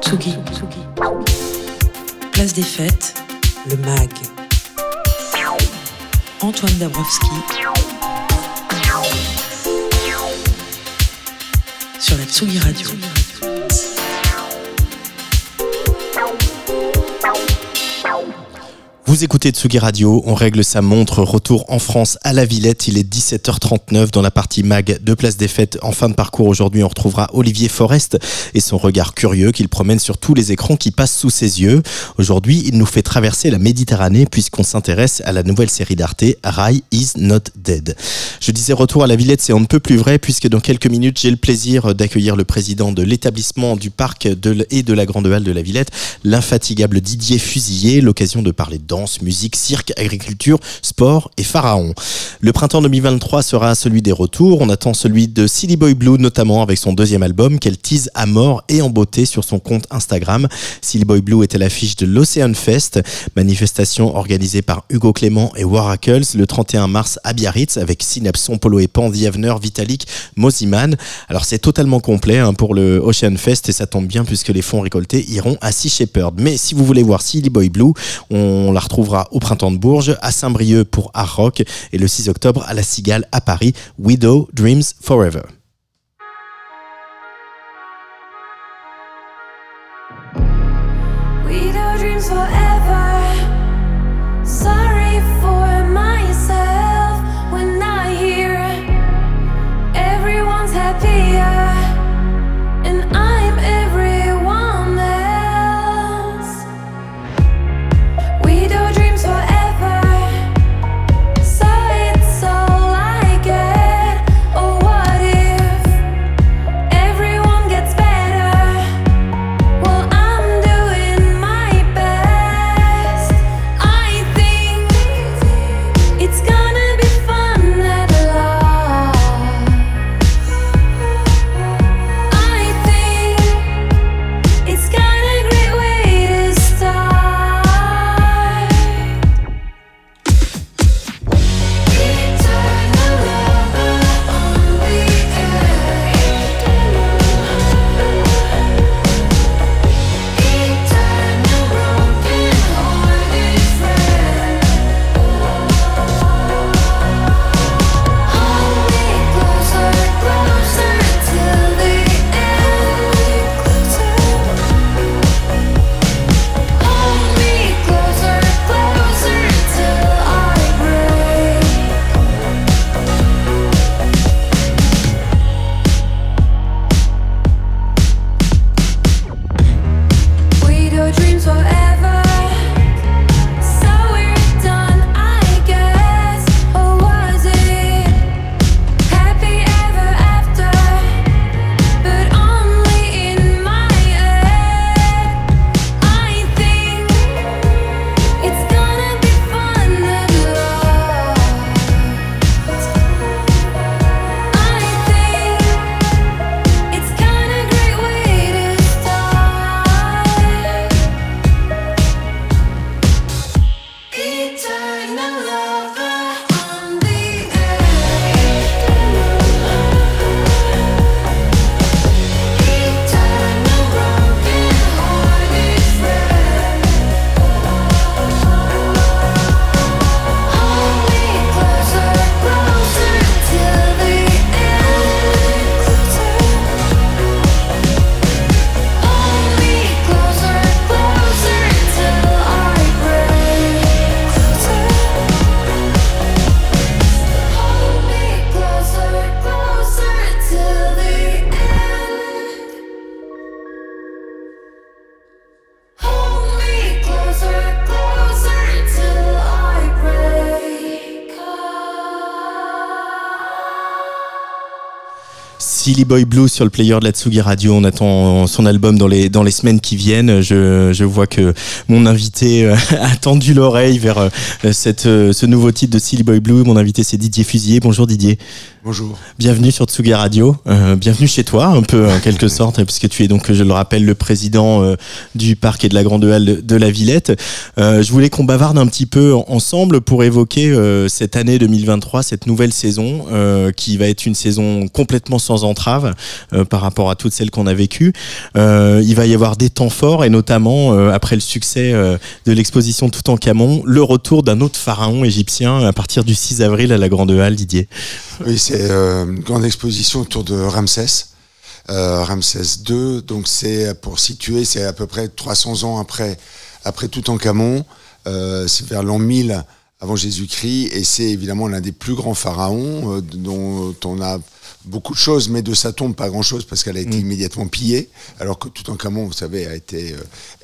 Tsugi. Place des fêtes, le MAG. Antoine Dabrowski. Sur la Tsugi Radio. Vous écoutez Tsugi Radio, on règle sa montre, retour en France à la Villette, il est 17h39 dans la partie mag de Place des Fêtes. En fin de parcours aujourd'hui, on retrouvera Olivier Forest et son regard curieux qu'il promène sur tous les écrans qui passent sous ses yeux. Aujourd'hui, il nous fait traverser la Méditerranée puisqu'on s'intéresse à la nouvelle série d'Arte, Rai is not dead. Je disais retour à la Villette, c'est on ne peut plus vrai puisque dans quelques minutes, j'ai le plaisir d'accueillir le président de l'établissement du parc et de la Grande Halle de la Villette, l'infatigable Didier Fusillé, l'occasion de parler de musique, cirque, agriculture, sport et pharaon. Le printemps 2023 sera celui des retours. On attend celui de Silly Boy Blue, notamment avec son deuxième album qu'elle tease à mort et en beauté sur son compte Instagram. Silly Boy Blue à l'affiche de l'Ocean Fest, manifestation organisée par Hugo Clément et Waracles le 31 mars à Biarritz avec Synapson, Polo et Pan, Vitalik, Moziman. Alors c'est totalement complet hein, pour le Ocean Fest et ça tombe bien puisque les fonds récoltés iront à Sea Shepherd. Mais si vous voulez voir Silly Boy Blue, on la retrouvera au printemps de Bourges, à Saint-Brieuc pour Art Rock et le 6 octobre à la Cigale à Paris, Widow Dreams Forever. Silly Boy Blue sur le player de la Tsugi Radio. On attend son album dans les, dans les semaines qui viennent. Je, je vois que mon invité euh, a tendu l'oreille vers euh, cette, euh, ce nouveau titre de Silly Boy Blue. Mon invité, c'est Didier Fusier. Bonjour Didier. Bonjour. Bienvenue sur Tsugi Radio. bienvenue chez toi, un peu en quelque sorte, puisque tu es donc, je le rappelle, le président du parc et de la Grande Halle de, la Villette. je voulais qu'on bavarde un petit peu ensemble pour évoquer cette année 2023, cette nouvelle saison, qui va être une saison complètement sans entrée entraves par rapport à toutes celles qu'on a vécues. il va y avoir des temps forts et notamment après le succès de l'exposition Tout en Camon, le retour d'un autre pharaon égyptien à partir du 6 avril à la Grande Halle, Didier. Oui, c'est une grande exposition autour de Ramsès. Ramsès II, donc c'est pour situer, c'est à peu près 300 ans après, après Toutankhamon, euh, c'est vers l'an 1000 avant Jésus-Christ, et c'est évidemment l'un des plus grands pharaons euh, dont on a beaucoup de choses, mais de sa tombe pas grand-chose parce qu'elle a été mm. immédiatement pillée, alors que tout en Camon, vous savez, a été,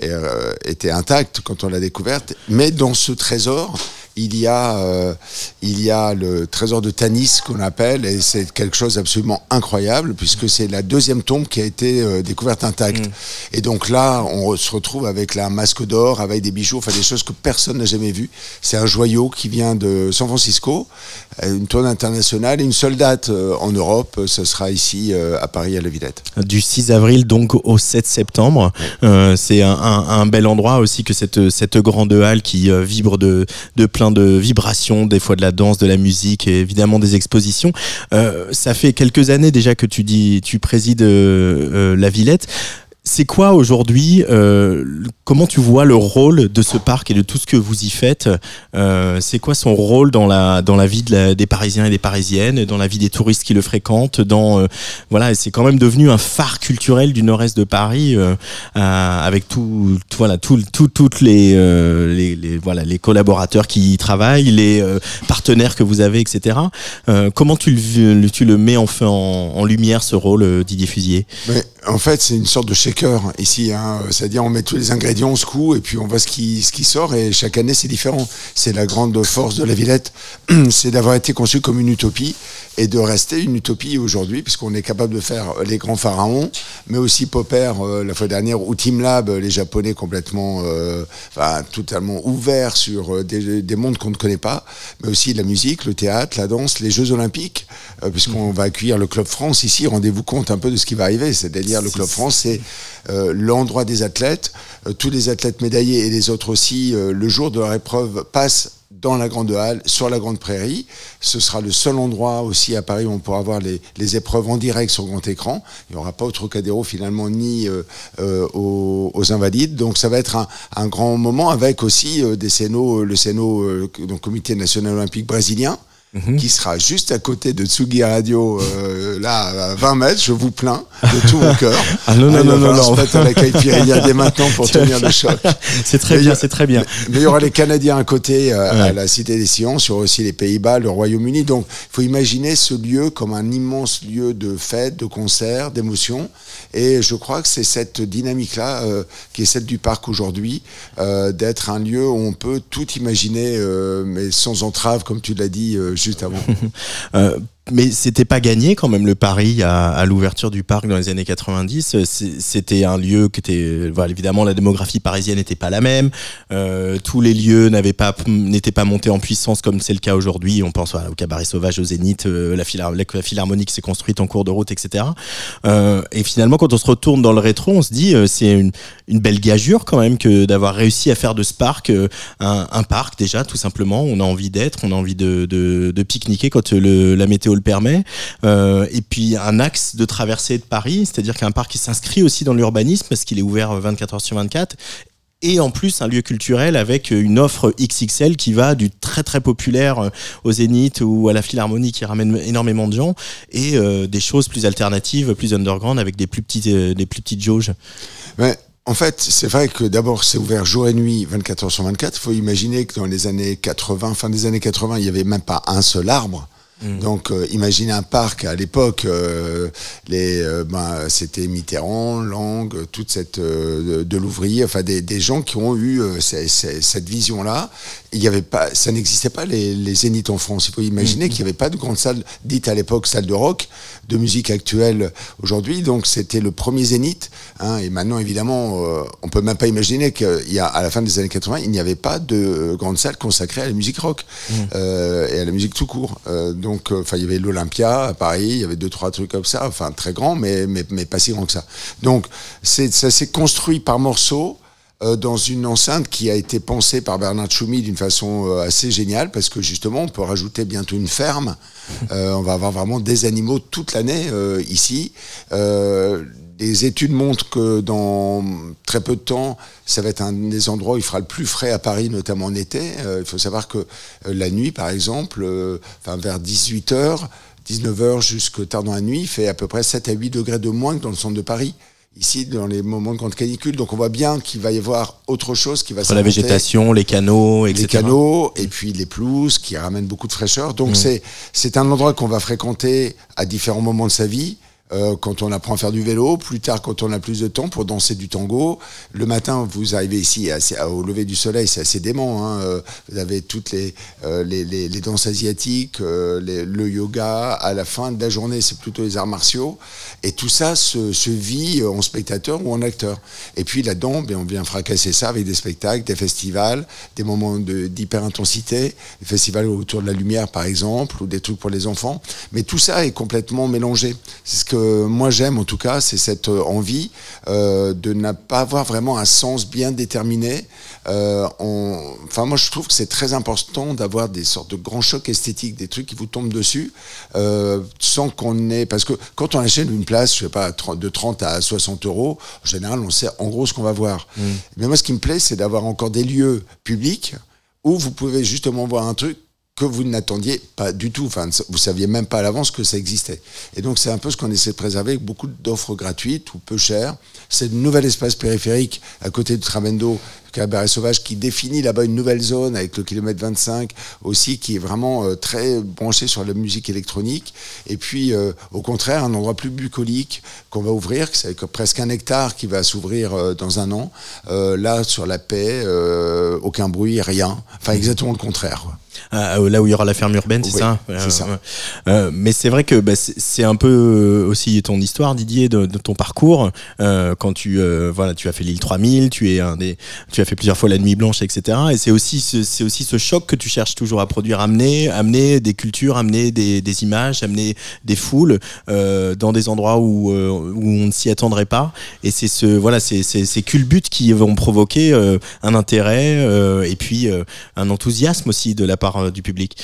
euh, était intacte quand on l'a découverte. Mais dans ce trésor, il y a, euh, il y a le trésor de Tanis qu'on appelle, et c'est quelque chose d'absolument incroyable, puisque c'est la deuxième tombe qui a été euh, découverte intacte. Mm. Et donc là, on se retrouve avec la masque d'or, avec des bijoux, enfin des choses que personne n'a jamais vues. C'est un joyau qui vient de San Francisco, euh, une tournée internationale, et une seule date en Europe, ce sera ici à Paris, à la Villette. Du 6 avril donc au 7 septembre. c'est un, un, bel endroit aussi que cette, cette grande halle qui vibre de, de plein de vibrations, des fois de la danse, de la musique et évidemment des expositions. Euh, ça fait quelques années déjà que tu dis, tu présides euh, euh, la Villette. C'est quoi aujourd'hui euh, Comment tu vois le rôle de ce parc et de tout ce que vous y faites euh, C'est quoi son rôle dans la dans la vie des Parisiens et des Parisiennes, dans la vie des touristes qui le fréquentent Dans euh, voilà, c'est quand même devenu un phare culturel du Nord-Est de Paris, euh, avec tout, voilà tout, tout, toutes les, les, les, voilà les collaborateurs qui y travaillent, les partenaires que vous avez, etc. comment tu le tu le mets enfin en, en lumière ce rôle, Didier Fusier? Mais en fait, c'est une sorte de shaker ici. Hein. C'est-à-dire, on met tous les ingrédients, on secoue et puis on voit ce qui, ce qui sort. Et chaque année, c'est différent. C'est la grande force de la Villette, c'est d'avoir été conçu comme une utopie et de rester une utopie aujourd'hui, puisqu'on est capable de faire les grands pharaons, mais aussi Popper euh, la fois dernière ou Team Lab, les Japonais complètement, euh, enfin, totalement ouverts sur euh, des, des, mondes qu'on ne connaît pas, mais aussi la musique, le théâtre, la danse, les Jeux Olympiques, puisqu'on va accueillir le Club France ici. Rendez-vous compte un peu de ce qui va arriver, c'est-à-dire le Club France, c'est l'endroit des athlètes, tous les athlètes médaillés et les autres aussi, le jour de leur épreuve, passent dans la Grande Halle, sur la Grande Prairie. Ce sera le seul endroit aussi à Paris où on pourra voir les, épreuves en direct sur grand écran. Il n'y aura pas au Trocadéro finalement ni euh, euh, aux, Invalides. Donc ça va être un, grand moment avec aussi euh, des le Comité national olympique brésilien. Mhm. qui sera juste à côté de Tsugi Radio, euh, là, à 20 mètres, je vous plains de tout mon cœur. Ah non, non, ah, non, non, non. se à la dès maintenant pour tenir le choc. C'est très bien, c'est très bien. Mais, il y aura les Canadiens à côté, euh, à la Cité des Sciences, il y aura aussi les Pays-Bas, le Royaume-Uni. Donc, il faut imaginer ce lieu comme un immense lieu de fête, de concert, d'émotion. Et je crois que c'est cette dynamique-là euh, qui est celle du parc aujourd'hui, d'être un lieu où on peut tout imaginer, mais sans entrave, comme tu l'as dit juste avant. mais c'était pas gagné quand même le pari à, à l'ouverture du parc dans les années 90. C'était un lieu qui était, voilà, évidemment, la démographie parisienne n'était pas la même. Euh, tous les lieux n'avaient pas, n'étaient pas montés en puissance comme c'est le cas aujourd'hui. On pense voilà, au cabaret sauvage, au Zénith, euh, la, phila, la, philharmonique s'est construite en cours de route, etc. Euh, et finalement, quand on se retourne dans le rétro, on se dit, euh, c'est une, une, belle gageure quand même que d'avoir réussi à faire de ce parc euh, un, un, parc déjà, tout simplement. On a envie d'être, on a envie de, de, de pique-niquer quand le, la météo le permet. Euh, et puis un axe de traversée de Paris, c'est-à-dire qu'un parc qui s'inscrit aussi dans l'urbanisme parce qu'il est ouvert 24 heures sur 24 et en plus un lieu culturel avec une offre XXL qui va du très très populaire euh, au Zénith ou à la Philharmonie qui ramène énormément de gens et euh, des choses plus alternatives, plus underground avec des plus petites, des plus petites jauges. Ouais. En fait, c'est vrai que d'abord, c'est ouvert jour et nuit, 24 heures sur 24. Il faut imaginer que dans les années 80, fin des années 80, il n'y avait même pas un seul arbre. Mm. Donc, euh, imaginez un parc à l'époque, euh, euh, ben, c'était Mitterrand, Lang, toute cette de, l'ouvrier, enfin des, gens qui ont eu cette vision-là. Il y avait pas, ça n'existait pas les, les zéniths en France. Il faut imaginer mm. qu'il n'y avait pas de grande salle dite à l'époque salle de rock, de musique actuelle aujourd'hui. Donc, c'était le premier zénith. Hein, et maintenant, évidemment, on peut même pas imaginer qu'à la fin des années 80, il n'y avait pas de grande salle consacrée à la musique rock mm. et à la musique tout court. Donc, euh, enfin, il y avait l'Olympia à Paris, il y avait deux, trois trucs comme ça, enfin, très grand, mais, mais, mais pas si grand que ça. Donc, ça s'est construit par morceaux euh, dans une enceinte qui a été pensée par Bernard Choumi d'une façon euh, assez géniale parce que justement on peut rajouter bientôt une ferme. Euh, on va avoir vraiment des animaux toute l'année ici. les études montrent que dans très peu de temps, ça va être un des endroits où il fera le plus frais à Paris, notamment en été. il faut savoir que la nuit, par exemple, enfin vers 18h, 19h jusqu'à tard dans la nuit, il fait à peu près 7 à 8 degrés de moins que dans le centre de Paris ici dans les moments de grande canicule. Donc on voit bien qu'il va y avoir autre chose qui va La végétation, les canaux, etc. Les canaux et puis les pelouses qui ramènent beaucoup de fraîcheur. Donc mmh. c'est un endroit qu'on va fréquenter à différents moments de sa vie. Euh, quand on apprend à faire du vélo, plus tard quand on a plus de temps pour danser du tango. Le matin, vous arrivez ici au lever du soleil, c'est assez dément. Hein. Euh, vous avez toutes les, euh, les, les, danses asiatiques, le yoga. À la fin de la journée, c'est plutôt les arts martiaux. Et tout ça se, se, vit en spectateur ou en acteur. Et puis là-dedans, ben, on vient fracasser ça avec des spectacles, des festivals, des moments d'hyper-intensité, des festivals autour de la lumière par exemple, ou des trucs pour les enfants. Mais tout ça est complètement mélangé. C'est ce que moi j'aime en tout cas, c'est cette euh, envie euh, de ne pas avoir vraiment un sens bien déterminé. Euh, enfin, moi je trouve que c'est très important d'avoir des sortes de grands chocs esthétiques, des trucs qui vous tombent dessus, sans qu'on ait. Parce que quand on achète une place, je sais pas, de 30 à 60 euros, en général, on sait en gros ce qu'on va voir. Mmh. Mais moi, ce qui me plaît, c'est d'avoir encore des lieux publics où vous pouvez justement voir un truc que vous n'attendiez pas du tout. Enfin, vous saviez même pas à l'avance que ça existait. Et donc, c'est un peu ce qu'on essaie de préserver avec beaucoup d'offres gratuites ou peu chères. C'est un nouvel espace périphérique à côté de Tramendo Cabaret Sauvage qui définit là-bas une nouvelle zone avec le kilomètre 25 aussi qui est vraiment euh, très branché sur la musique électronique et puis euh, au contraire un endroit plus bucolique qu'on va ouvrir c'est presque un hectare qui va s'ouvrir euh, dans un an là sur la paix aucun bruit rien enfin exactement le contraire ah, là où il y aura la ferme urbaine, c'est ça, c'est ça. mais c'est vrai que bah, c'est un peu aussi ton histoire, Didier, de, ton parcours. quand tu voilà, tu as fait l'île 3000, tu es un des, tu fait plusieurs fois la nuit blanche, etc. Et c'est aussi, c'est aussi ce choc que tu cherches toujours à produire, amener, amener des cultures, amener des, des images, amener des foules euh, dans des endroits où, euh, où on ne s'y attendrait pas. Et c'est ce, voilà, c'est ces culbutes qui vont provoquer euh, un intérêt et puis un enthousiasme aussi de la part du public.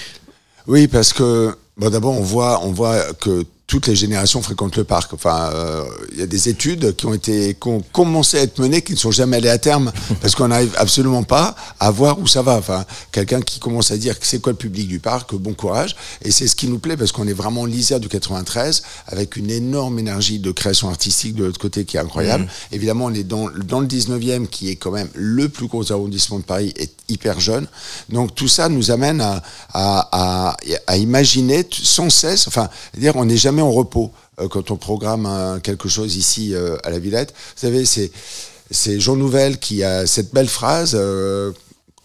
Oui, parce que d'abord on voit, on voit que toutes les générations fréquentent le parc. Enfin, euh, il y a des études qui ont été qui ont commencé à être menées, qui ne sont jamais allées à terme, parce qu'on n'arrive absolument pas à voir où ça va. Enfin, quelqu'un qui commence à dire que c'est quoi le public du parc, bon courage. Et c'est ce qui nous plaît, parce qu'on est vraiment lisière du 93, avec une énorme énergie de création artistique de l'autre côté qui est incroyable. Mmh. Évidemment, on est dans, dans le 19e, qui est quand même le plus gros arrondissement de Paris, est hyper jeune. Donc tout ça nous amène à, à, à, à imaginer sans cesse, enfin, dire, on n'est jamais en repos euh, quand on programme quelque chose ici euh, à la Villette. Vous savez, c'est, Jean Nouvel qui a cette belle phrase. Euh,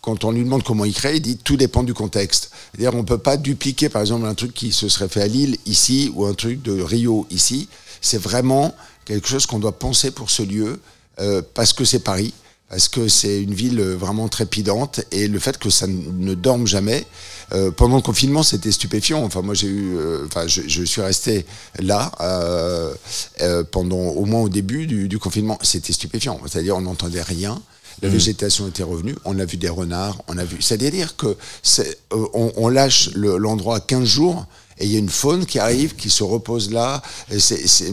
quand on lui demande comment il crée, il dit tout dépend du contexte. C'est-à-dire, on peut pas dupliquer, par exemple, un truc qui se serait fait à Lille ici ou un truc de Rio ici. C'est vraiment quelque chose qu'on doit penser pour ce lieu parce que c'est Paris parce que c'est une ville vraiment trépidante et le fait que ça ne dorme jamais. Euh, pendant le confinement, c'était stupéfiant. Enfin, moi, j'ai eu, euh, enfin, je, je, suis resté là euh, pendant au moins au début du, du confinement. C'était stupéfiant. C'est-à-dire, on n'entendait rien. La mmh. végétation était revenue. On a vu des renards. On a vu. C'est-à-dire que on, lâche l'endroit le, 15 jours et il y a une faune qui arrive, qui se repose là. Et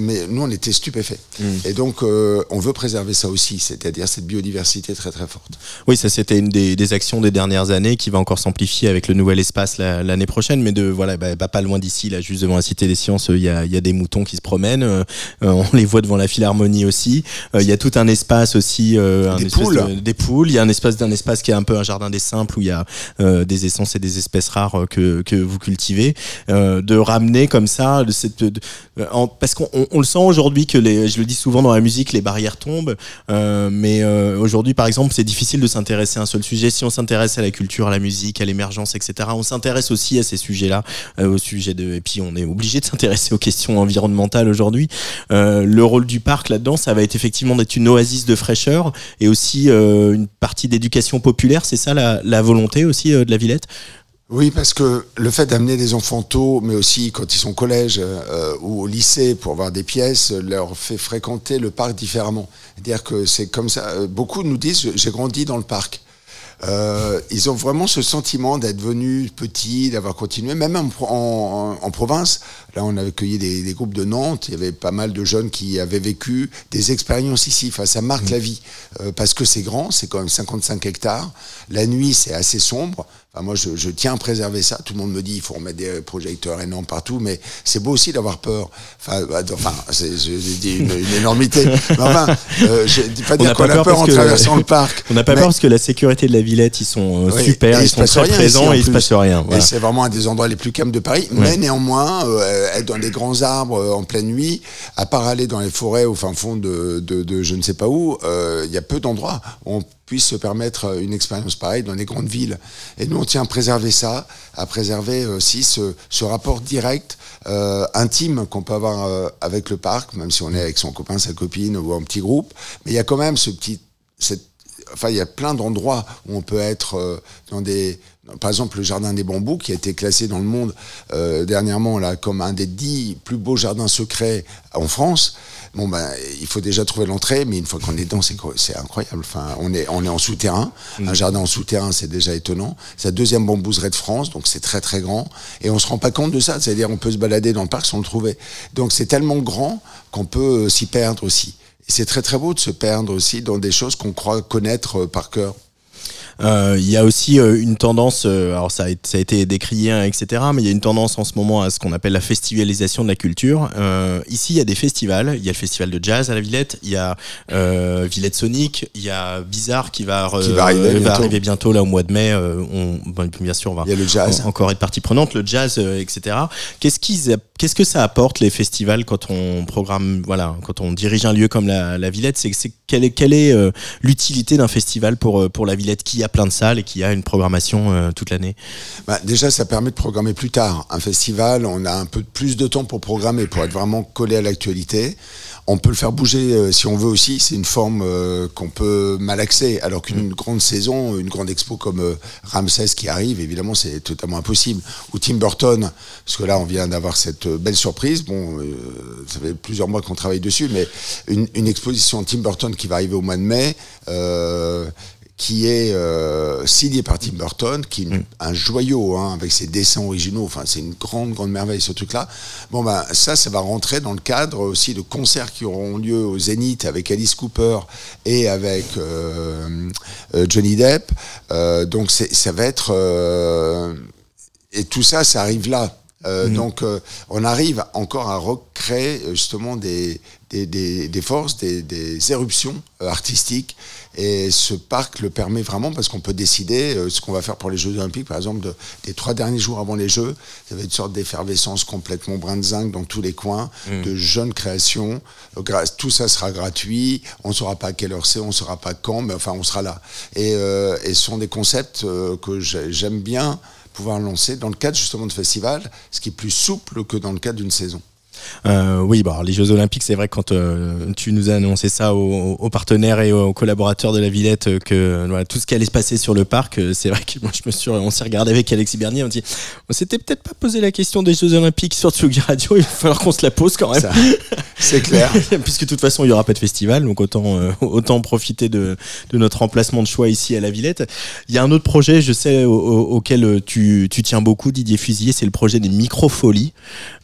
mais nous, on était stupéfaits. Mm. Et donc, euh, on veut préserver ça aussi, c'est-à-dire cette biodiversité très très forte. Oui, ça c'était une des, des, actions des dernières années qui va encore s'amplifier avec le nouvel espace l'année prochaine. Mais de voilà, bah, bah, pas loin d'ici, là, juste devant la Cité des Sciences, il y a, y a, des moutons qui se promènent. Euh, on les voit devant la Philharmonie aussi. Euh, il y a tout un espace aussi, un des poules. De, des poules. Il y a un espace d'un espace qui est un peu un jardin des simples où il y a des essences et des espèces rares que, que vous cultivez. Euh, de ramener comme ça, de cette, parce qu'on on, le sent aujourd'hui que les, je le dis souvent dans la musique, les barrières tombent. Euh, mais euh, aujourd'hui, par exemple, c'est difficile de s'intéresser à un seul sujet. Si on s'intéresse à la culture, à la musique, à l'émergence, etc., on s'intéresse aussi à ces sujets-là, au sujet de, et puis on est obligé de s'intéresser aux questions environnementales aujourd'hui. le rôle du parc là-dedans, ça va être effectivement d'être une oasis de fraîcheur et aussi une partie d'éducation populaire. C'est ça la, la volonté aussi de la Villette? Oui, parce que le fait d'amener des enfants tôt, mais aussi quand ils sont au collège euh, ou au lycée pour voir des pièces, leur fait fréquenter le parc différemment. C'est-à-dire que c'est comme ça. euh, Beaucoup nous disent j'ai grandi dans le parc. Euh, ils ont vraiment ce sentiment d'être venus petits, d'avoir continué, même en, pro- en- en- en province. Là, on avait accueilli des, des groupes de Nantes. Il y avait pas mal de jeunes qui avaient vécu des expériences ici. Enfin, ça marque la vie Euh, parce que c'est grand, c'est quand même 55 hectares. La nuit, c'est assez sombre. Enfin, moi, je, je tiens à préserver ça. Tout le monde me dit il faut remettre des projecteurs énormes partout, mais c'est beau aussi d'avoir peur. Enfin, bah, enfin, c'est je dis une, une énormité. Mais enfin, euh, je dis pas On dire qu'on a peur en traversant le parc. On n'a pas Mais- peur parce que la sécurité de la Villette, ils sont euh, oui, super, ils sont très présents ici, et il se passe rien. Et c'est vraiment un des endroits les plus calmes de Paris. Mais néanmoins, euh, être dans des grands arbres euh, en pleine nuit, à part aller dans les forêts au fin fond de, de, de je ne sais pas où, euh, il y a peu d'endroits où on puisse se permettre euh, une expérience pareille dans les grandes villes. Et nous, on tient à préserver ça, à préserver aussi ce, rapport direct, euh, intime qu'on peut avoir euh, avec le parc, même si on est avec son copain, sa copine ou un petit groupe. Mais il y a quand même ce petit, enfin, il y a plein d'endroits où on peut être euh, dans des. Par exemple, le jardin des bambous, qui a été classé dans le monde euh, dernièrement là, comme un des dix plus beaux jardins secrets en France. Bon, ben, il faut déjà trouver l'entrée, mais une fois qu'on est dedans, c'est incroyable. Enfin, on est, on est en souterrain. Un jardin en souterrain, c'est déjà étonnant. C'est la deuxième bambouserie de France, donc c'est très très grand. Et on se rend pas compte de ça. C'est-à-dire, on peut se balader dans le parc sans le trouver. Donc c'est tellement grand qu'on peut euh, s'y perdre aussi. Et c'est très très beau de se perdre aussi dans des choses qu'on croit connaître euh, par cœur. Euh, Il y a aussi euh, une tendance, euh, alors ça a, été- ça a été décrié, hein, etc., mais il y a une tendance en ce moment à ce qu'on appelle la festivalisation de la culture. Euh, ici, il y a des festivals. Il y a le festival de jazz à la Villette, il y a euh, Villette Sonic, il y a Bizarre qui va, euh, Qui va arriver bientôt. arriver bientôt là au mois de mai. Euh, on, bon, bien sûr, on va Il y a le jazz. en- encore être partie prenante, le jazz, euh, etc. Qu'est-ce qu'ils, qu'est-ce que ça apporte les festivals quand on programme, voilà, quand on dirige un lieu comme la, la Villette? C'est, quelle est, quelle est euh, l'utilité d'un festival pour euh, pour la Villette? Qui a plein de salles et qui a une programmation euh, toute l'année Bah, déjà, ça permet de programmer plus tard. Un festival, on a un peu plus de temps pour programmer, pour être vraiment collé à l'actualité. On peut le faire bouger euh, si on veut aussi. C'est une forme euh, qu'on peut malaxer. Alors qu'une grande saison, une grande expo comme Ramsès qui arrive, évidemment, c'est totalement impossible. Ou Tim Burton, parce que là, on vient d'avoir cette belle surprise. Bon, ça fait plusieurs mois qu'on travaille dessus, mais une, une exposition Tim Burton qui va arriver au mois de mai. euh, qui est euh, signé par Tim Burton, qui est une- un joyau hein, avec ses dessins originaux. Enfin, c'est une grande, grande merveille ce truc-là. Bon, ben ça, ça va rentrer dans le cadre aussi de concerts qui auront lieu au Zénith avec Alice Cooper et avec euh, euh, Johnny Depp. Euh, donc, ça va être et tout ça, ça arrive là. Euh, Donc, on arrive encore à recréer justement des, des, des, des forces, des, des éruptions artistiques. Et ce parc le permet vraiment parce qu'on peut décider euh, ce qu'on va faire pour les Jeux Olympiques, par exemple, de, des trois derniers jours avant les Jeux. Ça va être une sorte d'effervescence complètement brin de zinc dans tous les coins, de jeunes créations. Euh, Tout ça sera gratuit. On ne saura pas à quelle heure c'est, on ne saura pas quand, mais enfin, on sera là. Et, euh, et ce sont des concepts euh, que j'ai- j'aime bien pouvoir lancer dans le cadre justement de festivals, ce qui est plus souple que dans le cadre d'une saison. Euh, oui, bah, les Jeux Olympiques, c'est vrai que quand euh, tu nous as annoncé ça aux, aux partenaires et aux collaborateurs de la Villette, euh, que voilà, tout ce qui allait se passer sur le parc, c'est vrai que moi je me suis, on s'est regardé avec Alexis Bernier, on dit, on s'était peut-être pas posé la question des Jeux Olympiques sur Tsugi Radio, il va falloir qu'on se la pose quand même. C'est clair. Puisque de toute façon il y aura pas de festival, donc autant euh, autant profiter de, de notre emplacement de choix ici à la Villette. Il y a un autre projet, je sais, au- au- auquel tu, tu tiens beaucoup, Didier Fusier, c'est le projet des microfolies.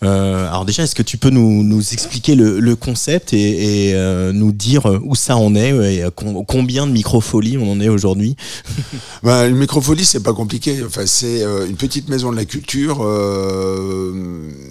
Alors déjà, est-ce que tu peux nous, nous expliquer le, le concept et, et, euh, nous dire où ça en est et euh, com- combien de microfolies on en est aujourd'hui Ben, une microfolie, c'est pas compliqué. Enfin, c'est euh, une petite maison de la culture euh,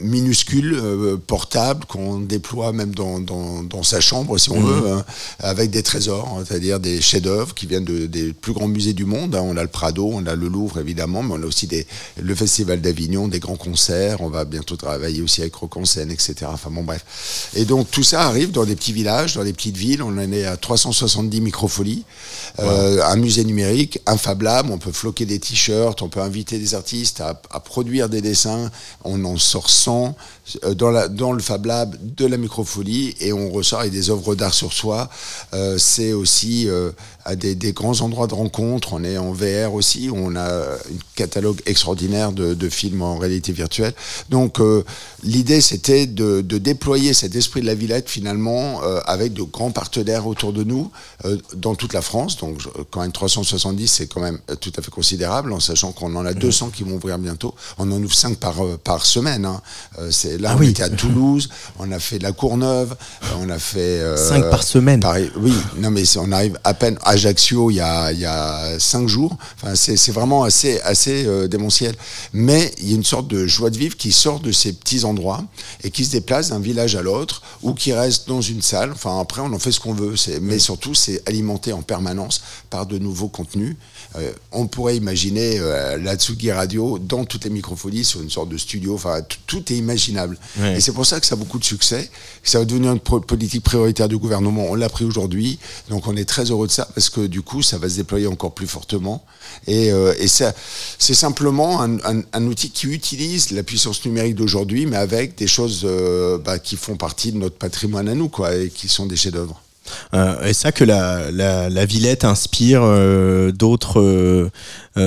minuscule, euh, portable, qu'on déploie même dans, dans, dans sa chambre, si on veut, hein, avec des trésors, hein, c'est-à-dire des chefs-d'œuvre qui viennent de- des plus grands musées du monde. hein. On a le Prado, on a le Louvre, évidemment, mais on a aussi des, le Festival d'Avignon, des grands concerts. On va bientôt travailler aussi avec Rock en scène, etc. Enfin bon, bref. Et donc tout ça arrive dans des petits villages, dans des petites villes. On en est à 370 microfolies, euh, un musée numérique, un Fab Lab. On peut floquer des t-shirts, on peut inviter des artistes à, à produire des dessins. On en sort 100 euh, dans, la, dans le Fab Lab de la microfolie et on ressort avec des œuvres d'art sur soi. Euh, c'est aussi euh, à des, des, grands endroits de rencontre. On est en VR aussi. On a un catalogue extraordinaire de, de films en réalité virtuelle. Donc euh, l'idée c'était de, de, déployer cet esprit de la Villette finalement euh, avec de grands partenaires autour de nous dans toute la France. Donc quand même 370 c'est quand même tout à fait considérable en sachant qu'on en a 200 qui vont ouvrir bientôt. On en ouvre 5 par, par semaine. Hein. c'est là, ah on oui. était à Toulouse, on a fait de la Courneuve, on a fait. Euh, 5 par semaine Oui, non, mais on arrive à peine. à Ajaccio, il y a, il y a 5 jours. Enfin, c'est vraiment assez, assez euh, démentiel. Mais il y a une sorte de joie de vivre qui sort de ces petits endroits et qui se déplace d'un village à l'autre ou qui reste dans une salle. Enfin, après, on en fait ce qu'on veut. Mais surtout, c'est alimenté en permanence par de nouveaux contenus. Euh, on pourrait imaginer euh, la Tsugi Radio dans toutes les microphonies sur une sorte de studio. Enfin, tout est imaginable. Et c'est pour ça que ça a beaucoup de succès. Ça va devenir une politique prioritaire du gouvernement. On l'a pris aujourd'hui. Donc on est très heureux de ça parce que du coup, ça va se déployer encore plus fortement. Et, euh, et ça, c'est simplement un, un, un, outil qui utilise la puissance numérique d'aujourd'hui, mais avec des choses euh, bah, qui font partie de notre patrimoine à nous, quoi, et qui sont des chefs-d'œuvre. Euh, et ça que la, la, la Villette inspire euh, d'autres euh,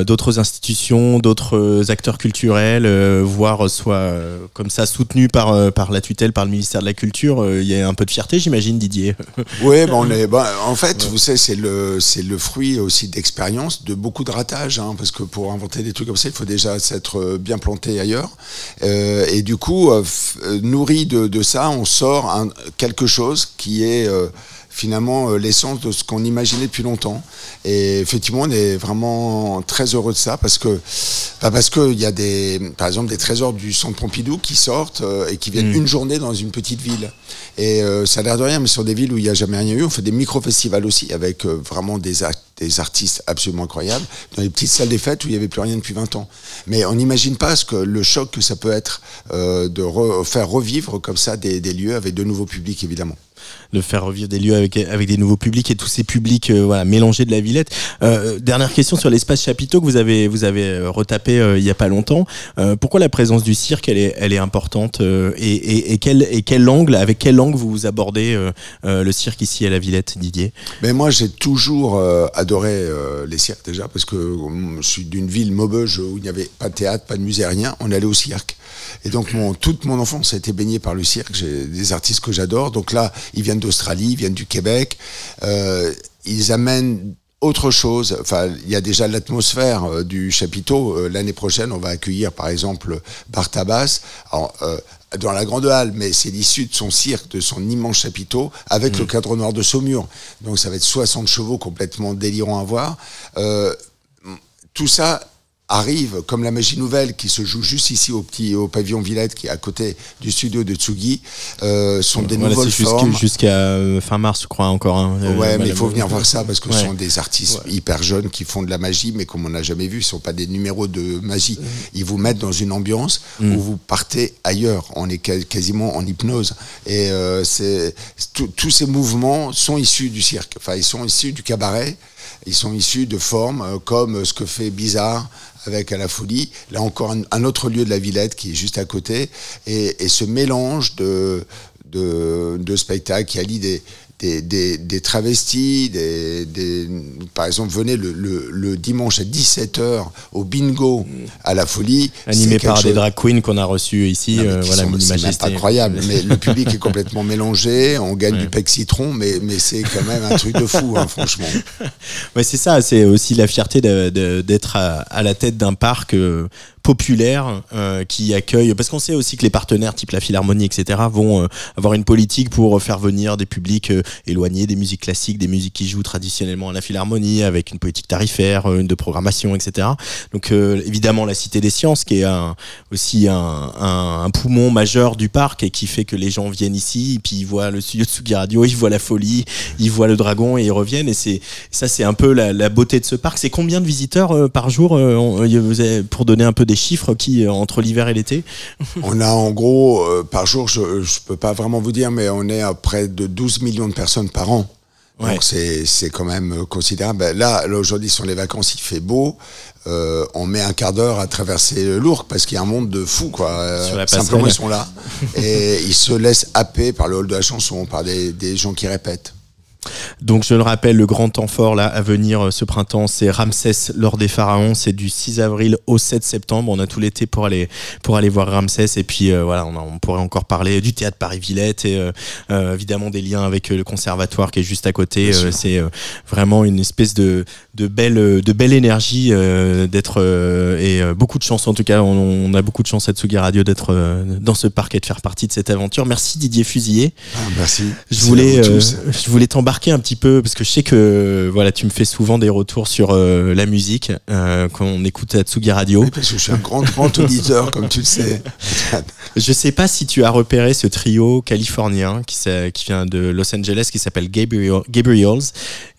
d'autres institutions, d'autres acteurs culturels, voire soit comme ça soutenu par par la tutelle, par le ministère de la Culture. Il y a un peu de fierté, j'imagine, Didier. Oui, ben on est. Ben, en fait, ouais. vous savez, c'est le c'est le fruit aussi d'expérience, de beaucoup de ratage, hein, parce que pour inventer des trucs comme ça, il faut déjà s'être bien planté ailleurs. et du coup, nourri de, de ça, on sort un, quelque chose qui est finalement euh, l'essence de ce qu'on imaginait depuis longtemps. Et effectivement, on est vraiment très heureux de ça parce que bah parce que il y a des, par exemple, des trésors du Centre Pompidou qui sortent euh, et qui viennent mmh. une journée dans une petite ville. Et euh, ça a l'air de rien, mais sur des villes où il n'y a jamais rien eu, on fait des micro-festivals aussi avec euh, vraiment des actes des artistes absolument incroyables, dans les petites salles des fêtes où il n'y avait plus rien depuis 20 ans. Mais on n'imagine pas ce que le choc que ça peut être euh, de re faire revivre comme ça des, des lieux avec de nouveaux publics, évidemment de faire revivre des lieux avec, avec des nouveaux publics et tous ces publics euh, voilà, mélangés de la Villette. Euh, dernière question sur l'espace chapiteau que vous avez, vous avez retapé euh, il y a pas longtemps. Euh, pourquoi la présence du cirque, elle est, elle est importante et, et, et, quel, et quel angle, avec quel angle vous abordez le cirque ici à la Villette, Didier? Mais Moi, j'ai toujours adoré les cirques déjà parce que je suis d'une ville Maubeuge où il n'y avait pas de théâtre, pas de musée, rien. On allait au cirque. Et donc, mon, toute mon enfance a été baignée par le cirque. J'ai des artistes que j'adore. Donc là, ils viennent d'Australie, viennent du Québec. Euh, ils amènent autre chose, enfin, il y a déjà l'atmosphère euh, du chapiteau. Euh, L'année prochaine, on va accueillir, par exemple, Bartabas euh, dans la grande halle, mais c'est l'issue de son cirque, de son immense chapiteau, avec mmh. le cadre noir de Saumur. Donc, ça va être 60 chevaux complètement délirants à voir. Tout ça arrive, comme la magie nouvelle qui se joue juste ici au petit au pavillon Villette qui est à côté du studio de Tsugi, euh, sont des voilà, nouvelles formes. Jusqu'à euh, fin mars, je crois encore. Hein, ouais, mais il faut venir voir ça parce que ouais. ce sont des artistes ouais. hyper jeunes qui font de la magie, mais comme on n'a jamais vu, ce sont pas des numéros de magie. Ils vous mettent dans une ambiance mm. où vous partez ailleurs. On est quasiment en hypnose. Et euh, c'est tous ces mouvements sont issus du cirque. Enfin, ils sont issus du cabaret. Ils sont issus de formes euh, comme ce que fait Bizarre avec à la folie. Là encore un, autre lieu de la Villette qui est juste à côté. Et, ce mélange de spectacles qui allie des, des, des, des travestis, des, des, par exemple, venez le, le, le dimanche à 17h au bingo à la folie. Animé par chose... des drag queens qu'on a reçus ici. Non, euh, voilà, c'est incroyable, mais le public est complètement mélangé, on gagne ouais. du pec citron, mais, mais c'est quand même un truc de fou, hein, franchement. Ouais, c'est ça, c'est aussi la fierté d'être à, à, la tête d'un parc. Euh, populaire euh, qui accueille parce qu'on sait aussi que les partenaires type la Philharmonie etc vont euh, avoir une politique pour faire venir des publics euh, éloignés des musiques classiques des musiques qui jouent traditionnellement à la Philharmonie avec une politique tarifaire une de programmation etc donc évidemment la Cité des Sciences qui est un, aussi un, un, un, poumon majeur du parc et qui fait que les gens viennent ici et puis ils voient le studio de Sugi Radio ils voient la folie ils voient le dragon et ils reviennent et c'est ça c'est un peu la, la, beauté de ce parc. C'est combien de visiteurs par jour pour donner un peu des chiffres qui euh, entre l'hiver et l'été? On a en gros euh, par jour, je ne peux pas vraiment vous dire, mais on est à près de 12 millions de par an. Ouais. Donc c'est c'est quand même euh, considérable. Ben, Là, là aujourd'hui sont les vacances, il fait beau. Euh, on met un quart d'heure à traverser l'Ourcq parce qu'il y a un monde de fous quoi. Euh, Simplement ils sont là et ils se laissent happer par le hall de la chanson, par des, des gens qui répètent. Donc je le rappelle, le grand temps fort là à venir euh, ce printemps, c'est Ramsès lors des pharaons, c'est du 6 avril au 7 septembre. On a tout l'été pour aller pour aller voir Ramsès et puis euh, voilà, on, a- on pourrait encore parler du théâtre Paris-Villette et euh, euh, évidemment des liens avec le conservatoire qui est juste à côté. C'est vraiment une espèce de de belle de belle énergie d'être et beaucoup de chance en tout cas. On, on a beaucoup de chance à Tsugi Radio d'être dans ce parc et de faire partie de cette aventure. Merci Didier Fusillé. Ah, merci. Je voulais, je voulais t'embarquer un petit peu parce que je sais que voilà, tu me fais souvent des retours sur euh, la musique euh, quand on écoute à Tsugi Radio. Oui, parce que je suis un grand, grand auditeur, comme tu le sais. Je sais pas si tu as repéré ce trio californien qui, qui vient de Los Angeles qui s'appelle Gabriel, Gabriels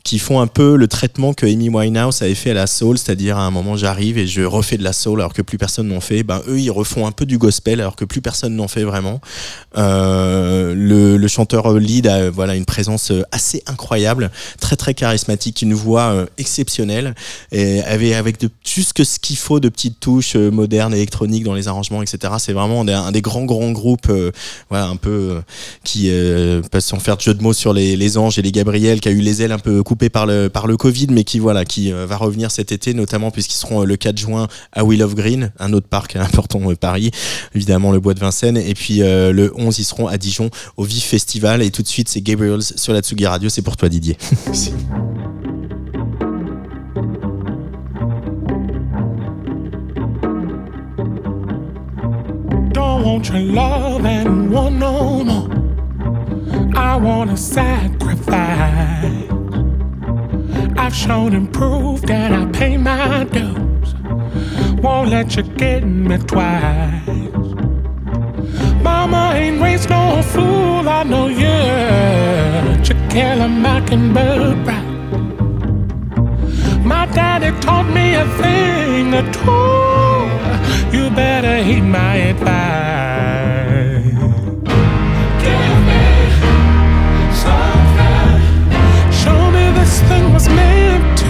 qui font un peu le traitement que Amy Winehouse avait fait à la soul, c'est-à-dire à un moment j'arrive et je refais de la soul alors que plus personne n'en fait. Ben eux ils refont un peu du gospel alors que plus personne n'en fait vraiment. Euh, le, le chanteur lead a voilà une présence euh, assez incroyable, très très charismatique, une voix euh, exceptionnelle et avait avec de, juste ce qu'il faut de petites touches euh, modernes électroniques dans les arrangements etc. C'est vraiment un, des grands grands groupes voilà un peu qui pas sans faire de jeu de mots sur les, les anges et les Gabriel qui a eu les ailes un peu coupées par le par le Covid mais qui voilà qui euh, va revenir cet été notamment puisqu'ils seront euh, le 4 juin à Will of Green un autre parc important de Paris évidemment le bois de Vincennes et puis euh, le 11 ils seront à Dijon au Vif Festival et tout de suite c'est Gabriels sur la Tsugi Radio c'est pour toi Didier Merci. Don't want your love and want no more. I want to sacrifice. I've shown and proved that I pay my dues. Won't let you get me twice. Mama ain't raised no fool, I know you. To kill a mockingbird right. My daddy taught me a thing or two. You better heed my advice.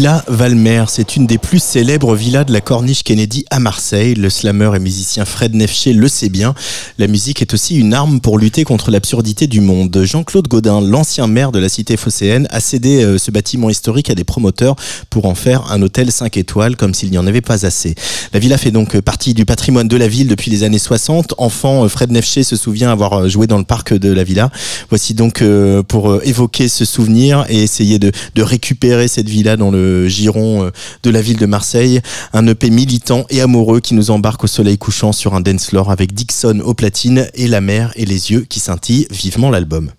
Villa Valmer. C'est une des plus célèbres villas de la Corniche Kennedy à Marseille. Le slammer et musicien Fred Nefché le sait bien. La musique est aussi une arme pour lutter contre l'absurdité du monde. Jean-Claude Godin, l'ancien maire de la cité phocéenne, a cédé euh, ce bâtiment historique à des promoteurs pour en faire un hôtel 5 étoiles, comme s'il n'y en avait pas assez. La villa fait donc partie du patrimoine de la ville depuis les années 60. Enfant, euh, Fred Nefché se souvient avoir euh, joué dans le parc de la villa. Voici donc pour évoquer ce souvenir et essayer de récupérer cette villa dans le euh, giron euh, de la ville de Marseille. Un EP militant et amoureux qui nous embarque au soleil couchant sur un dance floor avec Dixon aux platines et la mer et les yeux qui scintillent vivement l'album.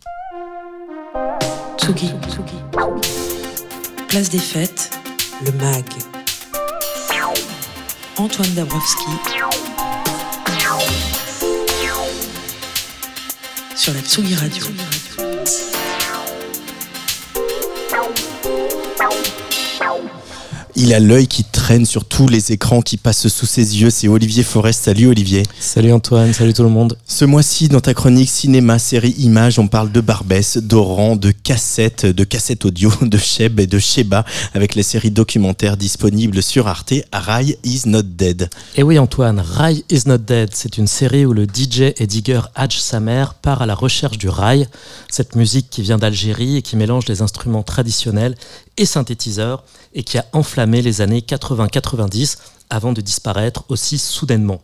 Tsugi. Place des fêtes, le MAG. Antoine Dabrowski. Sur la Tsugi Radio. Bye. Il a l'œil qui traîne sur tous les écrans qui passent sous ses yeux. C'est Olivier Forest. Salut Olivier. Salut Antoine, salut tout le monde. Ce mois-ci, dans ta chronique cinéma, série, images, on parle de Barbès, d'Oran, de cassettes, de cassettes audio, de Cheb et de Sheba, avec les séries documentaires disponibles sur Arte. Rai is not dead. Et oui Antoine, Rai is not dead, c'est une série où le DJ et digger Hadj Samer part à la recherche du rail, cette musique qui vient d'Algérie et qui mélange les instruments traditionnels et synthétiseurs et qui a enflammé les années 80-90 avant de disparaître aussi soudainement.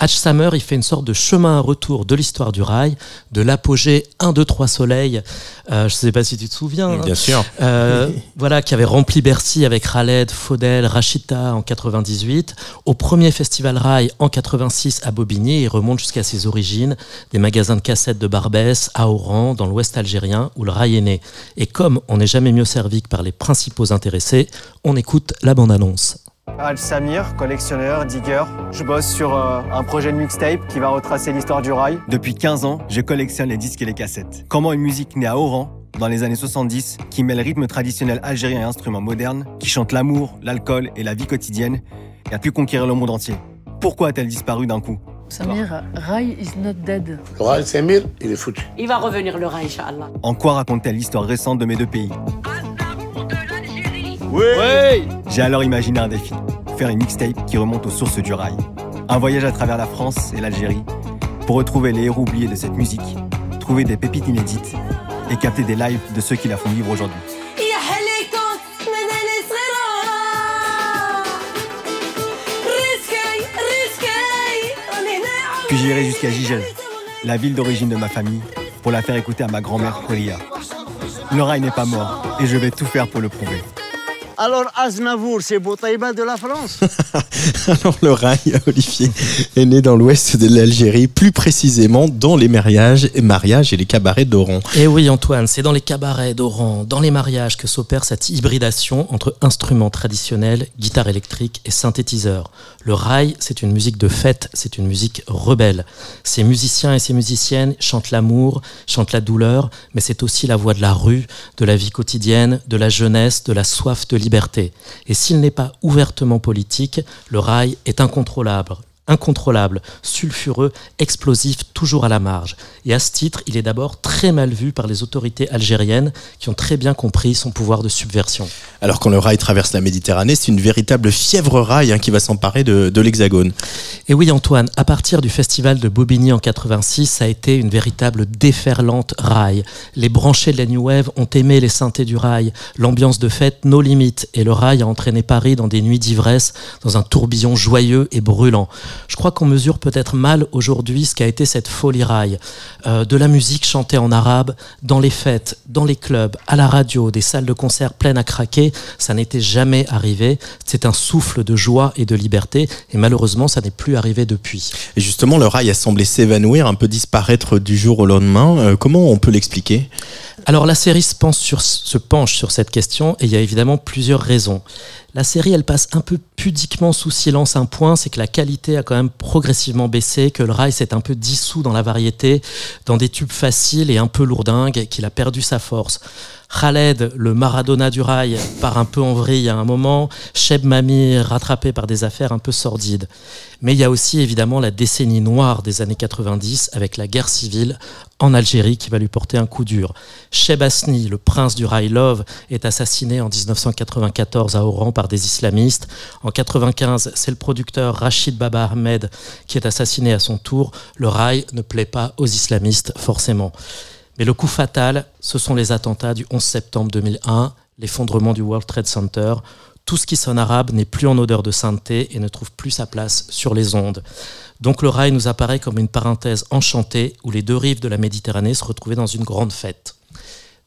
Hatch Summer, il fait une sorte de chemin à retour de l'histoire du rail, de l'apogée 1, 2, 3 soleils, euh, je ne sais pas si tu te souviens, hein. Bien sûr. Euh, voilà, qui avait rempli Bercy avec Khaled, Faudel, Rachita en 98, au premier festival Rail en 86 à Bobigny, et remonte jusqu'à ses origines, des magasins de cassettes de Barbès à Oran, dans l'ouest algérien, où le Rail est né. Et comme on n'est jamais mieux servi que par les principaux intéressés, on écoute la bande-annonce. Al Samir, collectionneur, digger. Je bosse sur euh, un projet de mixtape qui va retracer l'histoire du rail. Depuis 15 ans, je collectionne les disques et les cassettes. Comment une musique née à Oran, dans les années 70, qui mêle rythme traditionnel algérien et instruments modernes, qui chante l'amour, l'alcool et la vie quotidienne, et a pu conquérir le monde entier. Pourquoi a-t-elle disparu d'un coup? Samir, Rai is not dead. Le Rail Samir, il est foutu. Il va revenir le Rai, Inch'Allah. En quoi raconte-t-elle l'histoire récente de mes deux pays? Oui, oui J'ai alors imaginé un défi. Faire une mixtape qui remonte aux sources du rail. Un voyage à travers la France et l'Algérie pour retrouver les héros oubliés de cette musique, trouver des pépites inédites et capter des lives de ceux qui la font vivre aujourd'hui. Puis j'irai jusqu'à Gigel, la ville d'origine de ma famille, pour la faire écouter à ma grand-mère Kolia. Le rail n'est pas mort et je vais tout faire pour le prouver. Alors, Aznavour, c'est Boutaïba de la France Alors le rail, Olivier, est né dans l'ouest de l'Algérie, plus précisément dans les mariages et mariages et les cabarets d'Oran. Et oui Antoine, c'est dans les cabarets d'Oran, dans les mariages que s'opère cette hybridation entre instruments traditionnels, guitare électrique et synthétiseurs. Le rail, c'est une musique de fête, c'est une musique rebelle. Ces musiciens et ces musiciennes chantent l'amour, chantent la douleur, mais c'est aussi la voix de la rue, de la vie quotidienne, de la jeunesse, de la soif de liberté. Et s'il n'est pas ouvertement politique, le rail est incontrôlable incontrôlable, sulfureux, explosif, toujours à la marge. Et à ce titre, il est d'abord très mal vu par les autorités algériennes qui ont très bien compris son pouvoir de subversion. Alors quand le rail traverse la Méditerranée, c'est une véritable fièvre rail hein, qui va s'emparer de, de l'Hexagone. Et oui Antoine, à partir du festival de Bobigny en 86, ça a été une véritable déferlante rail. Les branchés de la New Wave ont aimé les synthés du rail, l'ambiance de fête nos limites, et le rail a entraîné Paris dans des nuits d'ivresse, dans un tourbillon joyeux et brûlant. Je crois qu'on mesure peut-être mal aujourd'hui ce qu'a été cette folie rail. Euh, de la musique chantée en arabe, dans les fêtes, dans les clubs, à la radio, des salles de concert pleines à craquer, ça n'était jamais arrivé. C'est un souffle de joie et de liberté, et malheureusement, ça n'est plus arrivé depuis. Et justement, le rail a semblé s'évanouir, un peu disparaître du jour au lendemain. Euh, comment on peut l'expliquer? Alors la série se, pense sur, se penche sur cette question et il y a évidemment plusieurs raisons. La série, elle passe un peu pudiquement sous silence un point, c'est que la qualité a quand même progressivement baissé, que le rail s'est un peu dissous dans la variété, dans des tubes faciles et un peu lourdingues, qu'il a perdu sa force. Khaled, le Maradona du rail, part un peu en vrille à un moment. Cheb Mami, rattrapé par des affaires un peu sordides. Mais il y a aussi évidemment la décennie noire des années 90 avec la guerre civile en Algérie qui va lui porter un coup dur. Cheb Asni, le prince du rail love, est assassiné en 1994 à Oran par des islamistes. En 95, c'est le producteur Rachid Baba Ahmed qui est assassiné à son tour. Le rail ne plaît pas aux islamistes forcément. Mais le coup fatal, ce sont les attentats du 11 septembre 2001, l'effondrement du World Trade Center. Tout ce qui sonne arabe n'est plus en odeur de sainteté et ne trouve plus sa place sur les ondes. Donc le rail nous apparaît comme une parenthèse enchantée où les deux rives de la Méditerranée se retrouvaient dans une grande fête.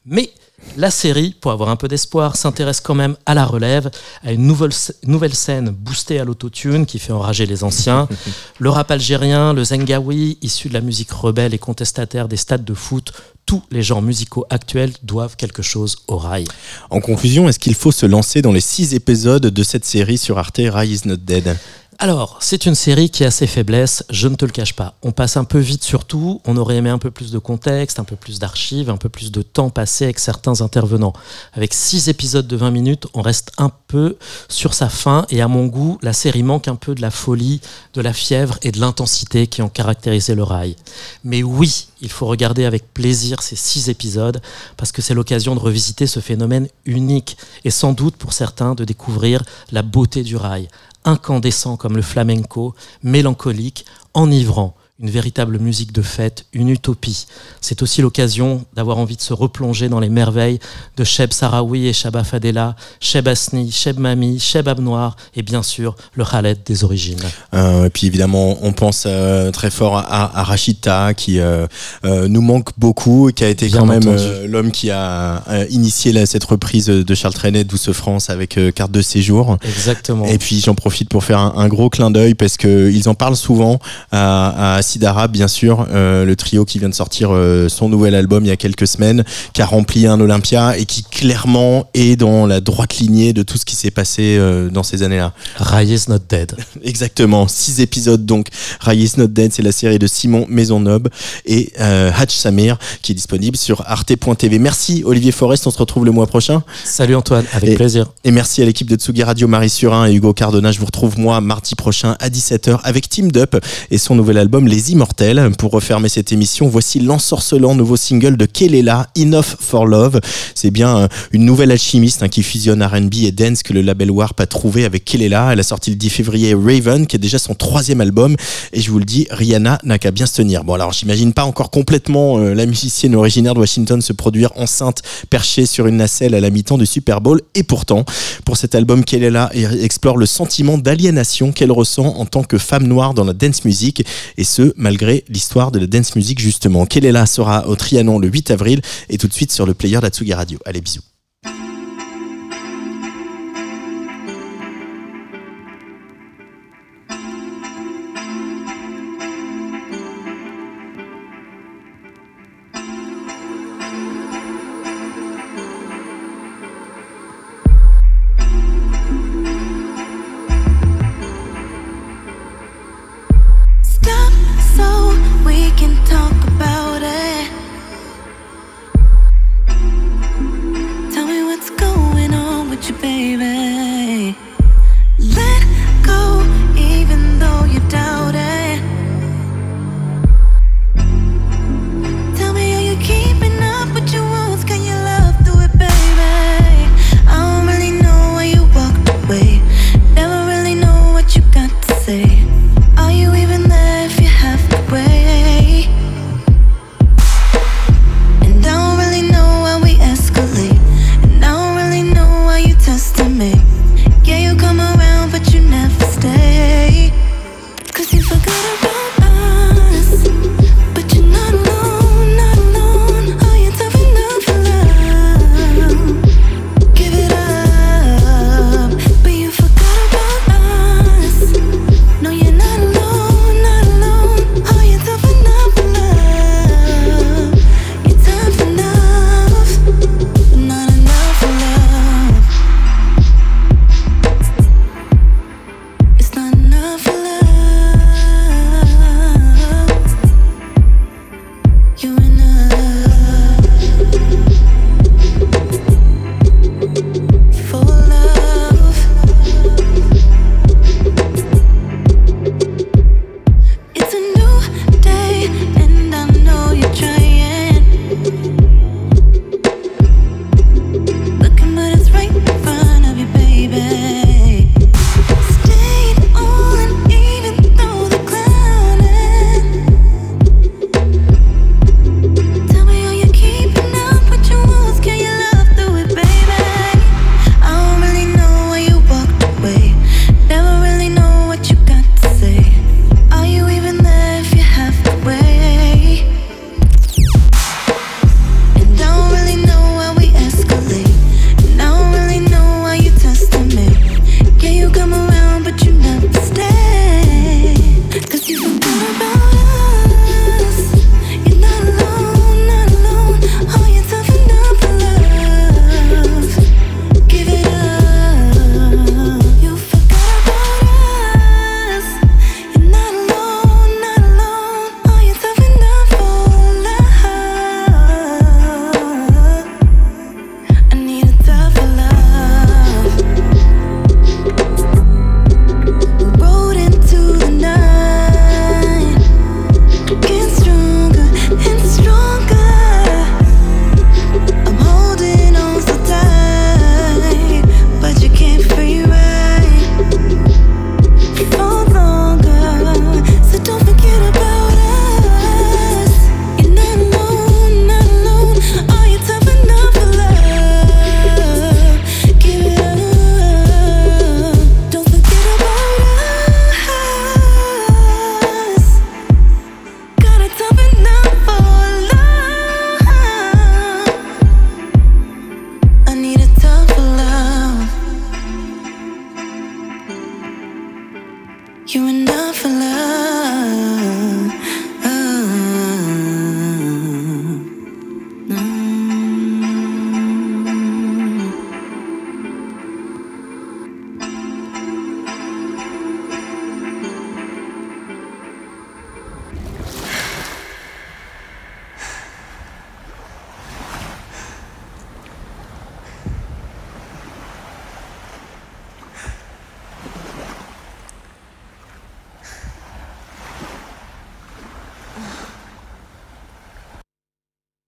Mais la série, pour avoir un peu d'espoir, s'intéresse quand même à la relève, à une nouvelle, nouvelle scène boostée à l'autotune qui fait enrager les anciens. Le rap algérien, le zengawi, issu de la musique rebelle et contestataire des stades de foot, tous les genres musicaux actuels doivent quelque chose au rail. En conclusion, est-ce qu'il faut se lancer dans les six épisodes de cette série sur Arte Rail is not dead? Alors, c'est une série qui a ses faiblesses, je ne te le cache pas. On passe un peu vite surtout, on aurait aimé un peu plus de contexte, un peu plus d'archives, un peu plus de temps passé avec certains intervenants. Avec six épisodes de 20 minutes, on reste un peu sur sa fin et à mon goût, la série manque un peu de la folie, de la fièvre et de l'intensité qui ont caractérisé le rail. Mais oui, il faut regarder avec plaisir ces six épisodes parce que c'est l'occasion de revisiter ce phénomène unique et sans doute pour certains de découvrir la beauté du rail incandescent comme le flamenco, mélancolique, enivrant, une véritable musique de fête, une utopie. C'est aussi l'occasion d'avoir envie de se replonger dans les merveilles de Cheb Sarawi et Shaba Fadela, Cheb Asni, Cheb Mami, Cheb Abnoir et bien sûr le Khaled des origines. Euh, et puis évidemment, on pense euh, très fort à, à Rachita qui euh, nous manque beaucoup et qui a été Bien quand même l'homme qui a initié la- cette reprise de Charles Trenet, Douce France avec carte de séjour. Exactement. Et puis j'en profite pour faire un, un gros clin d'œil parce que ils en parlent souvent à, à Sid Arab, bien sûr, euh, le trio qui vient de sortir euh, son nouvel album il y a quelques semaines, qui a rempli un Olympia et qui clairement est dans la droite lignée de tout ce qui s'est passé euh, dans ces années-là. Rai is not dead. Exactement, six épisodes donc. Ray is not dead, c'est la série de Simon Maisonneuve et Hatch Samir qui est disponible sur arte.tv. Merci Olivier Forest, on se retrouve le mois prochain. Salut Antoine, avec Et- plaisir. Et merci à l'équipe de Tsugi Radio, Marie Surin et Hugo Cardona. Je vous retrouve moi mardi prochain à 17h avec Team Dup et son nouvel album Les Immortels. Pour refermer cette émission, voici l'ensorcelant nouveau single de Kelela, Enough for Love. C'est bien euh, une nouvelle alchimiste hein, qui fusionne R&B et dance que le label Warp a trouvé avec Kelela. Elle a sorti le 10 février Raven, qui est déjà son troisième album. Et je vous le dis, Rihanna n'a qu'à bien se tenir. Bon alors j'imagine pas encore complètement euh, la musicienne originaire de Washington se produire enceinte perchée sur une nacelle à la mi-temps du Super Bowl. Et pourtant, pour cet album et explore le sentiment d'aliénation qu'elle ressent en tant que femme noire dans la dance music. Et ce, malgré l'histoire de la dance music justement. Là sera au Trianon le 8 avril et tout de suite sur le player d'Atsugi Radio. Allez, bisous.